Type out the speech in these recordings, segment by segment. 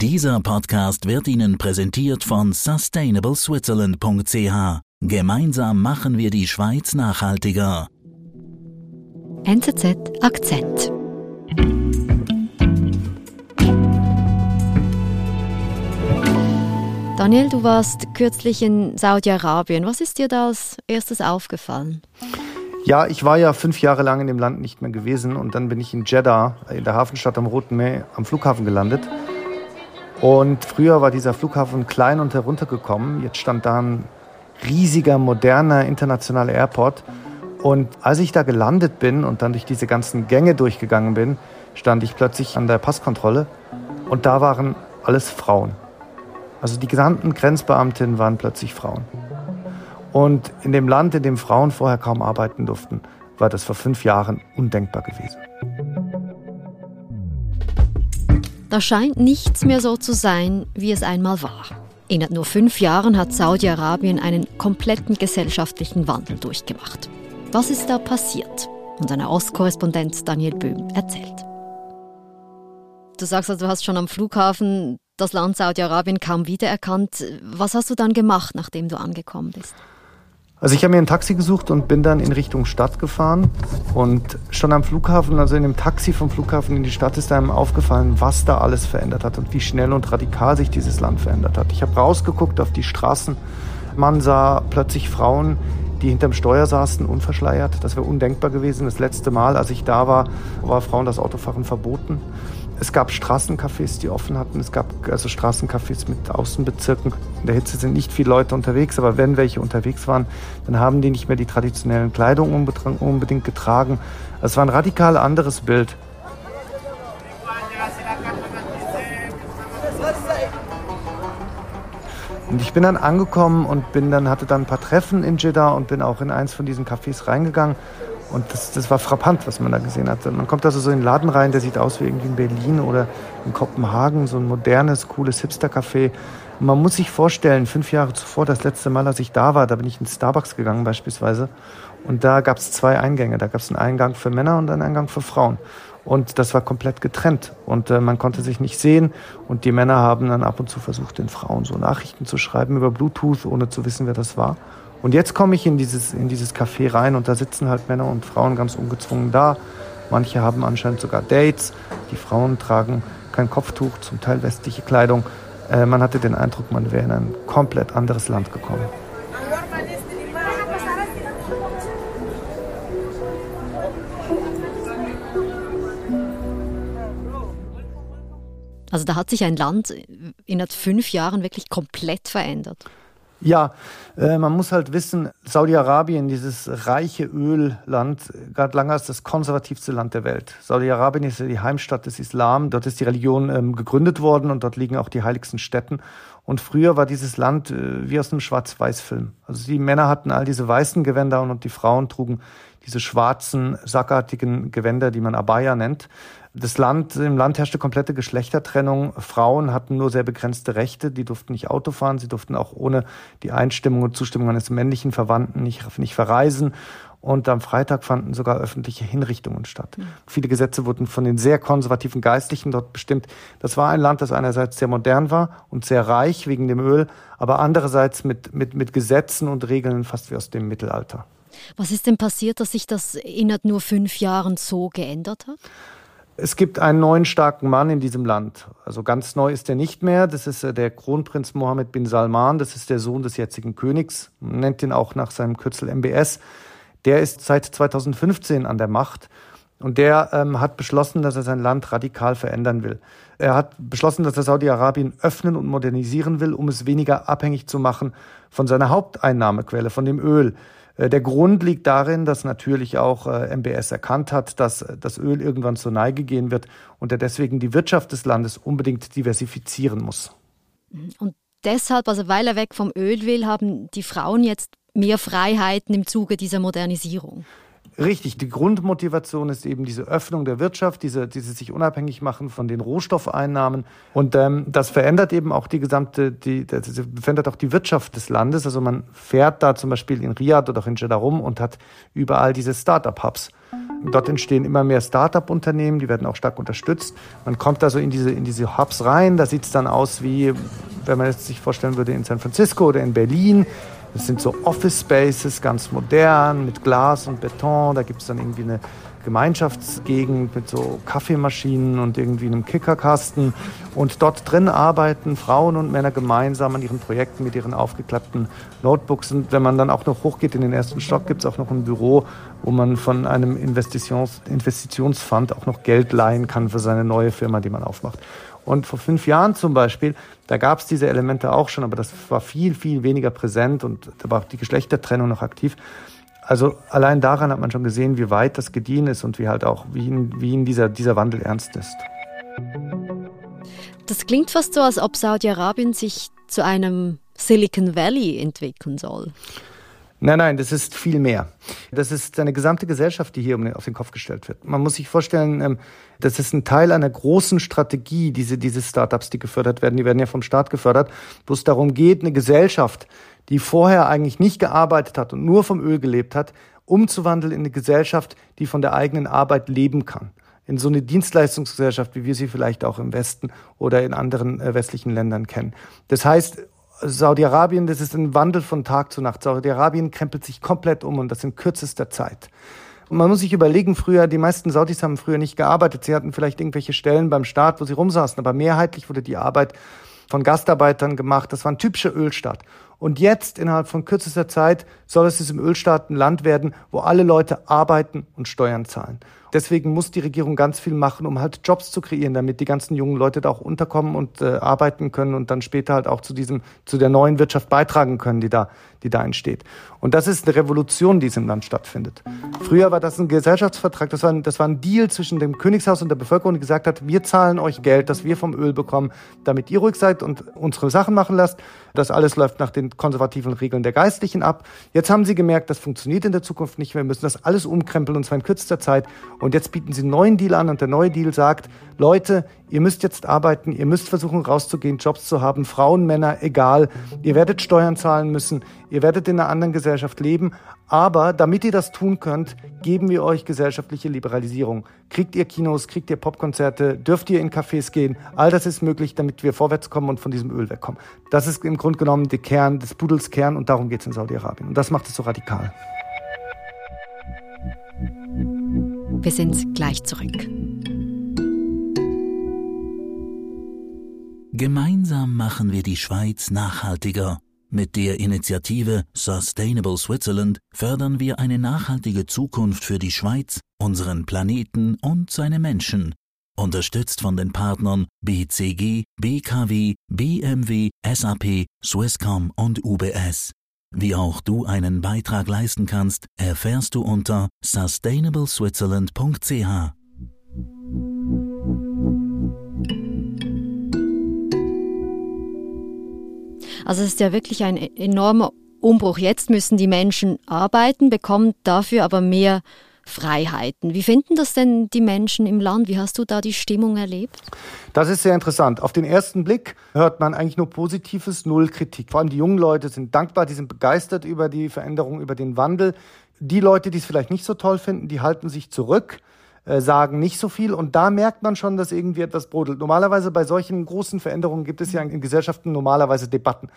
Dieser Podcast wird Ihnen präsentiert von sustainableswitzerland.ch. Gemeinsam machen wir die Schweiz nachhaltiger. NZZ Akzent. Daniel, du warst kürzlich in Saudi-Arabien. Was ist dir da als erstes aufgefallen? Ja, ich war ja fünf Jahre lang in dem Land nicht mehr gewesen und dann bin ich in Jeddah, in der Hafenstadt am Roten Meer, am Flughafen gelandet. Und früher war dieser Flughafen klein und heruntergekommen. Jetzt stand da ein riesiger, moderner, internationaler Airport. Und als ich da gelandet bin und dann durch diese ganzen Gänge durchgegangen bin, stand ich plötzlich an der Passkontrolle und da waren alles Frauen. Also die gesamten Grenzbeamtinnen waren plötzlich Frauen. Und in dem Land, in dem Frauen vorher kaum arbeiten durften, war das vor fünf Jahren undenkbar gewesen. Da scheint nichts mehr so zu sein, wie es einmal war. In nur fünf Jahren hat Saudi-Arabien einen kompletten gesellschaftlichen Wandel durchgemacht. Was ist da passiert? Unser Ostkorrespondent Daniel Böhm erzählt. Du sagst also, du hast schon am Flughafen das Land Saudi-Arabien kaum wiedererkannt. Was hast du dann gemacht, nachdem du angekommen bist? Also ich habe mir ein Taxi gesucht und bin dann in Richtung Stadt gefahren. Und schon am Flughafen, also in dem Taxi vom Flughafen in die Stadt, ist einem aufgefallen, was da alles verändert hat und wie schnell und radikal sich dieses Land verändert hat. Ich habe rausgeguckt auf die Straßen. Man sah plötzlich Frauen, die hinterm Steuer saßen, unverschleiert. Das wäre undenkbar gewesen. Das letzte Mal, als ich da war, war Frauen das Autofahren verboten. Es gab Straßencafés, die offen hatten. Es gab also Straßencafés mit Außenbezirken. In der Hitze sind nicht viele Leute unterwegs, aber wenn welche unterwegs waren, dann haben die nicht mehr die traditionellen Kleidung unbedingt getragen. Es war ein radikal anderes Bild. Und ich bin dann angekommen und bin dann, hatte dann ein paar Treffen in Jeddah und bin auch in eins von diesen Cafés reingegangen. Und das, das war frappant, was man da gesehen hat. Man kommt also so in den Laden rein, der sieht aus wie irgendwie in Berlin oder in Kopenhagen, so ein modernes, cooles Hipster-Café. Man muss sich vorstellen, fünf Jahre zuvor, das letzte Mal, als ich da war, da bin ich in Starbucks gegangen beispielsweise. Und da gab es zwei Eingänge. Da gab es einen Eingang für Männer und einen Eingang für Frauen. Und das war komplett getrennt. Und äh, man konnte sich nicht sehen. Und die Männer haben dann ab und zu versucht, den Frauen so Nachrichten zu schreiben über Bluetooth, ohne zu wissen, wer das war. Und jetzt komme ich in dieses, in dieses Café rein und da sitzen halt Männer und Frauen ganz ungezwungen da. Manche haben anscheinend sogar Dates. Die Frauen tragen kein Kopftuch, zum Teil westliche Kleidung. Äh, man hatte den Eindruck, man wäre in ein komplett anderes Land gekommen. Also da hat sich ein Land in fünf Jahren wirklich komplett verändert. Ja, äh, man muss halt wissen, Saudi-Arabien, dieses reiche Ölland, galt lange als das konservativste Land der Welt. Saudi-Arabien ist ja die Heimstatt des Islam. Dort ist die Religion ähm, gegründet worden und dort liegen auch die heiligsten Städten. Und früher war dieses Land äh, wie aus einem Schwarz-Weiß-Film. Also die Männer hatten all diese weißen Gewänder und die Frauen trugen diese schwarzen, sackartigen Gewänder, die man Abaya nennt. Das Land, im Land herrschte komplette Geschlechtertrennung. Frauen hatten nur sehr begrenzte Rechte. Die durften nicht Auto fahren. Sie durften auch ohne die Einstimmung und Zustimmung eines männlichen Verwandten nicht, nicht verreisen. Und am Freitag fanden sogar öffentliche Hinrichtungen statt. Mhm. Viele Gesetze wurden von den sehr konservativen Geistlichen dort bestimmt. Das war ein Land, das einerseits sehr modern war und sehr reich wegen dem Öl, aber andererseits mit, mit, mit Gesetzen und Regeln fast wie aus dem Mittelalter. Was ist denn passiert, dass sich das innerhalb nur fünf Jahren so geändert hat? Es gibt einen neuen starken Mann in diesem Land. Also ganz neu ist er nicht mehr. Das ist äh, der Kronprinz Mohammed bin Salman. Das ist der Sohn des jetzigen Königs. Man nennt ihn auch nach seinem Kürzel MBS. Der ist seit 2015 an der Macht. Und der ähm, hat beschlossen, dass er sein Land radikal verändern will. Er hat beschlossen, dass er Saudi-Arabien öffnen und modernisieren will, um es weniger abhängig zu machen von seiner Haupteinnahmequelle, von dem Öl. Äh, der Grund liegt darin, dass natürlich auch äh, MBS erkannt hat, dass das Öl irgendwann zur Neige gehen wird und er deswegen die Wirtschaft des Landes unbedingt diversifizieren muss. Und deshalb, also weil er weg vom Öl will, haben die Frauen jetzt mehr Freiheiten im Zuge dieser Modernisierung. Richtig, die Grundmotivation ist eben diese Öffnung der Wirtschaft, diese, diese sich unabhängig machen von den Rohstoffeinnahmen. Und ähm, das verändert eben auch die gesamte, die, das verändert auch die Wirtschaft des Landes. Also man fährt da zum Beispiel in Riyadh oder auch in Jeddah rum und hat überall diese Start-up-Hubs. Dort entstehen immer mehr Start-up-Unternehmen, die werden auch stark unterstützt. Man kommt also in diese, in diese Hubs rein, da sieht es dann aus wie, wenn man es sich vorstellen würde, in San Francisco oder in Berlin. Das sind so Office Spaces, ganz modern, mit Glas und Beton. Da gibt es dann irgendwie eine Gemeinschaftsgegend mit so Kaffeemaschinen und irgendwie einem Kickerkasten. Und dort drin arbeiten Frauen und Männer gemeinsam an ihren Projekten mit ihren aufgeklappten Notebooks. Und wenn man dann auch noch hochgeht in den ersten Stock, gibt es auch noch ein Büro, wo man von einem Investitions Investitionsfund auch noch Geld leihen kann für seine neue Firma, die man aufmacht. Und vor fünf Jahren zum Beispiel, da gab es diese Elemente auch schon, aber das war viel, viel weniger präsent und da war auch die Geschlechtertrennung noch aktiv. Also allein daran hat man schon gesehen, wie weit das gediehen ist und wie halt auch, wie ihn, wie ihn dieser, dieser Wandel ernst ist. Das klingt fast so, als ob Saudi-Arabien sich zu einem Silicon Valley entwickeln soll. Nein, nein, das ist viel mehr. Das ist eine gesamte Gesellschaft, die hier auf den Kopf gestellt wird. Man muss sich vorstellen, ähm, das ist ein Teil einer großen Strategie, diese, diese Startups, die gefördert werden. Die werden ja vom Staat gefördert, wo es darum geht, eine Gesellschaft, die vorher eigentlich nicht gearbeitet hat und nur vom Öl gelebt hat, umzuwandeln in eine Gesellschaft, die von der eigenen Arbeit leben kann. In so eine Dienstleistungsgesellschaft, wie wir sie vielleicht auch im Westen oder in anderen äh, westlichen Ländern kennen. Das heißt, Saudi-Arabien, das ist ein Wandel von Tag zu Nacht. Saudi-Arabien krempelt sich komplett um und das in kürzester Zeit. Und man muss sich überlegen, früher, die meisten Saudis haben früher nicht gearbeitet. Sie hatten vielleicht irgendwelche Stellen beim Staat, wo sie rumsaßen, aber mehrheitlich wurde die Arbeit von Gastarbeitern gemacht. Das war ein typischer Ölstaat. Und jetzt, innerhalb von kürzester Zeit, soll es diesem Ölstaat ein Land werden, wo alle Leute arbeiten und Steuern zahlen. Deswegen muss die Regierung ganz viel machen, um halt Jobs zu kreieren, damit die ganzen jungen Leute da auch unterkommen und äh, arbeiten können und dann später halt auch zu diesem, zu der neuen Wirtschaft beitragen können, die da, die da entsteht. Und das ist eine Revolution, die in diesem Land stattfindet. Früher war das ein Gesellschaftsvertrag, das war ein, das war ein Deal zwischen dem Königshaus und der Bevölkerung, die gesagt hat, wir zahlen euch Geld, das wir vom Öl bekommen, damit ihr ruhig seid und unsere Sachen machen lasst. Das alles läuft nach den konservativen Regeln der Geistlichen ab. Jetzt haben sie gemerkt, das funktioniert in der Zukunft nicht. Wir müssen das alles umkrempeln und zwar in kürzester Zeit. Und jetzt bieten sie einen neuen Deal an und der neue Deal sagt, Leute, ihr müsst jetzt arbeiten, ihr müsst versuchen rauszugehen, Jobs zu haben, Frauen, Männer, egal. Ihr werdet Steuern zahlen müssen, ihr werdet in einer anderen Gesellschaft leben, aber damit ihr das tun könnt, geben wir euch gesellschaftliche Liberalisierung. Kriegt ihr Kinos, kriegt ihr Popkonzerte, dürft ihr in Cafés gehen, all das ist möglich, damit wir vorwärts kommen und von diesem Öl wegkommen. Das ist im Grunde genommen der Kern des Pudels Kern und darum geht es in Saudi-Arabien. Und das macht es so radikal. Wir sind gleich zurück. Gemeinsam machen wir die Schweiz nachhaltiger. Mit der Initiative Sustainable Switzerland fördern wir eine nachhaltige Zukunft für die Schweiz, unseren Planeten und seine Menschen. Unterstützt von den Partnern BCG, BKW, BMW, SAP, Swisscom und UBS. Wie auch du einen Beitrag leisten kannst, erfährst du unter sustainableswitzerland.ch. Also es ist ja wirklich ein enormer Umbruch. Jetzt müssen die Menschen arbeiten, bekommen dafür aber mehr Freiheiten. Wie finden das denn die Menschen im Land? Wie hast du da die Stimmung erlebt? Das ist sehr interessant. Auf den ersten Blick hört man eigentlich nur Positives, null Kritik. Vor allem die jungen Leute sind dankbar, die sind begeistert über die Veränderung, über den Wandel. Die Leute, die es vielleicht nicht so toll finden, die halten sich zurück äh, sagen nicht so viel. Und da merkt man schon, dass irgendwie etwas brodelt. Normalerweise bei solchen großen Veränderungen gibt es ja in Gesellschaften normalerweise Debatten.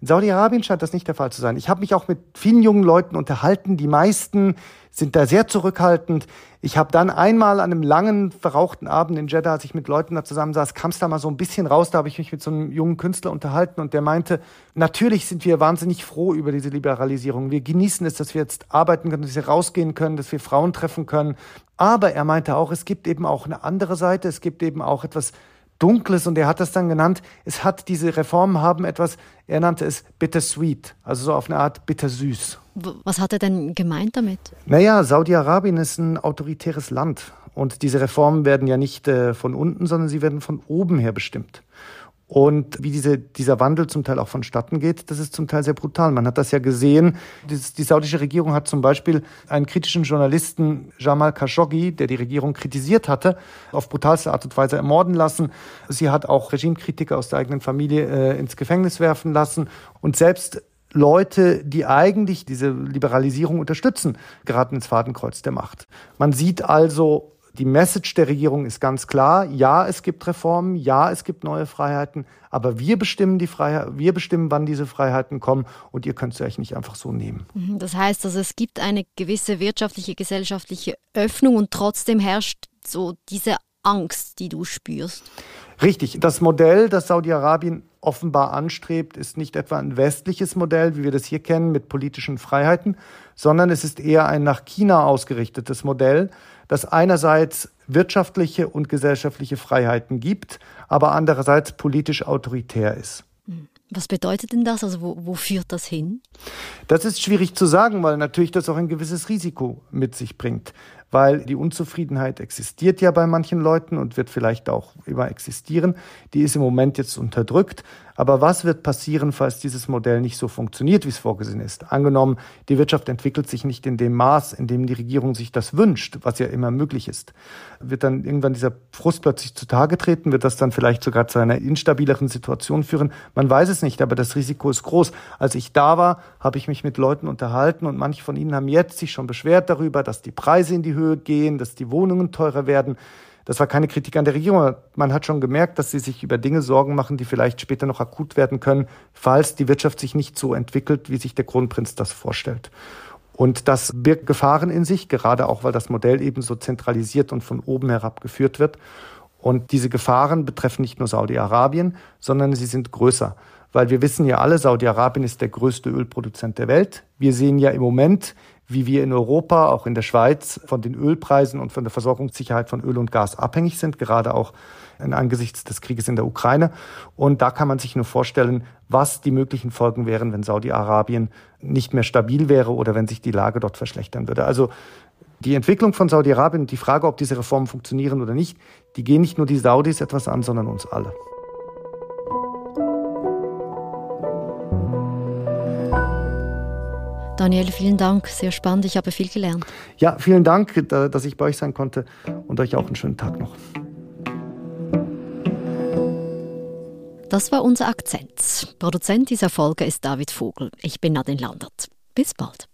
In Saudi-Arabien scheint das nicht der Fall zu sein. Ich habe mich auch mit vielen jungen Leuten unterhalten. Die meisten sind da sehr zurückhaltend. Ich habe dann einmal an einem langen, verrauchten Abend in Jeddah, als ich mit Leuten da zusammensaß, kam es da mal so ein bisschen raus. Da habe ich mich mit so einem jungen Künstler unterhalten und der meinte, natürlich sind wir wahnsinnig froh über diese Liberalisierung. Wir genießen es, dass wir jetzt arbeiten können, dass wir rausgehen können, dass wir Frauen treffen können. Aber er meinte auch, es gibt eben auch eine andere Seite. Es gibt eben auch etwas Dunkles und er hat das dann genannt, es hat diese Reformen haben etwas, er nannte es bittersweet, also so auf eine Art bittersüß. Was hat er denn gemeint damit? Naja, Saudi-Arabien ist ein autoritäres Land und diese Reformen werden ja nicht äh, von unten, sondern sie werden von oben her bestimmt. Und wie diese, dieser Wandel zum Teil auch vonstatten geht, das ist zum Teil sehr brutal. Man hat das ja gesehen. Die, saudische Regierung hat zum Beispiel einen kritischen Journalisten, Jamal Khashoggi, der die Regierung kritisiert hatte, auf brutalste Art und Weise ermorden lassen. Sie hat auch Regimekritiker aus der eigenen Familie äh, ins Gefängnis werfen lassen. Und selbst Leute, die eigentlich diese Liberalisierung unterstützen, geraten ins Fadenkreuz der Macht. Man sieht also, die Message der Regierung ist ganz klar. Ja, es gibt Reformen. Ja, es gibt neue Freiheiten. Aber wir bestimmen die Freiheit, wir bestimmen, wann diese Freiheiten kommen. Und ihr könnt sie euch nicht einfach so nehmen. Mhm, das heißt also, es gibt eine gewisse wirtschaftliche, gesellschaftliche Öffnung und trotzdem herrscht so diese Angst, die du spürst. Richtig. Das Modell, das Saudi-Arabien offenbar anstrebt, ist nicht etwa ein westliches Modell, wie wir das hier kennen, mit politischen Freiheiten, sondern es ist eher ein nach China ausgerichtetes Modell, das einerseits wirtschaftliche und gesellschaftliche Freiheiten gibt, aber andererseits politisch autoritär ist. Hm. Was bedeutet denn das? Also wo, wo, führt das hin? Das ist schwierig zu sagen, weil natürlich das auch ein gewisses Risiko mit sich bringt weil die Unzufriedenheit existiert ja bei manchen Leuten und wird vielleicht auch immer existieren. Die ist im Moment jetzt unterdrückt. Aber was wird passieren, falls dieses Modell nicht so funktioniert, wie es vorgesehen ist? Angenommen, die Wirtschaft entwickelt sich nicht in dem Maß, in dem die Regierung sich das wünscht, was ja immer möglich ist. Wird dann irgendwann dieser Frust plötzlich zutage treten? Wird das dann vielleicht sogar zu einer instabileren Situation führen? Man weiß es nicht, aber das Risiko ist groß. Als ich da war, habe ich mich mit Leuten unterhalten und manche von ihnen haben jetzt sich schon beschwert darüber, dass die Preise in die Höhe gehen, dass die Wohnungen teurer werden. Das war keine Kritik an der Regierung. Man hat schon gemerkt, dass sie sich über Dinge Sorgen machen, die vielleicht später noch akut werden können, falls die Wirtschaft sich nicht so entwickelt, wie sich der Kronprinz das vorstellt. Und das birgt Gefahren in sich, gerade auch, weil das Modell eben so zentralisiert und von oben herab geführt wird. Und diese Gefahren betreffen nicht nur Saudi-Arabien, sondern sie sind größer. Weil wir wissen ja alle, Saudi-Arabien ist der größte Ölproduzent der Welt. Wir sehen ja im Moment, wie wir in Europa, auch in der Schweiz, von den Ölpreisen und von der Versorgungssicherheit von Öl und Gas abhängig sind, gerade auch angesichts des Krieges in der Ukraine. Und da kann man sich nur vorstellen, was die möglichen Folgen wären, wenn Saudi-Arabien nicht mehr stabil wäre oder wenn sich die Lage dort verschlechtern würde. Also die Entwicklung von Saudi-Arabien und die Frage, ob diese Reformen funktionieren oder nicht, die gehen nicht nur die Saudis etwas an, sondern uns alle. Daniel, vielen Dank, sehr spannend, ich habe viel gelernt. Ja, vielen Dank, dass ich bei euch sein konnte und euch auch einen schönen Tag noch. Das war unser Akzent. Produzent dieser Folge ist David Vogel. Ich bin Nadine Landert. Bis bald.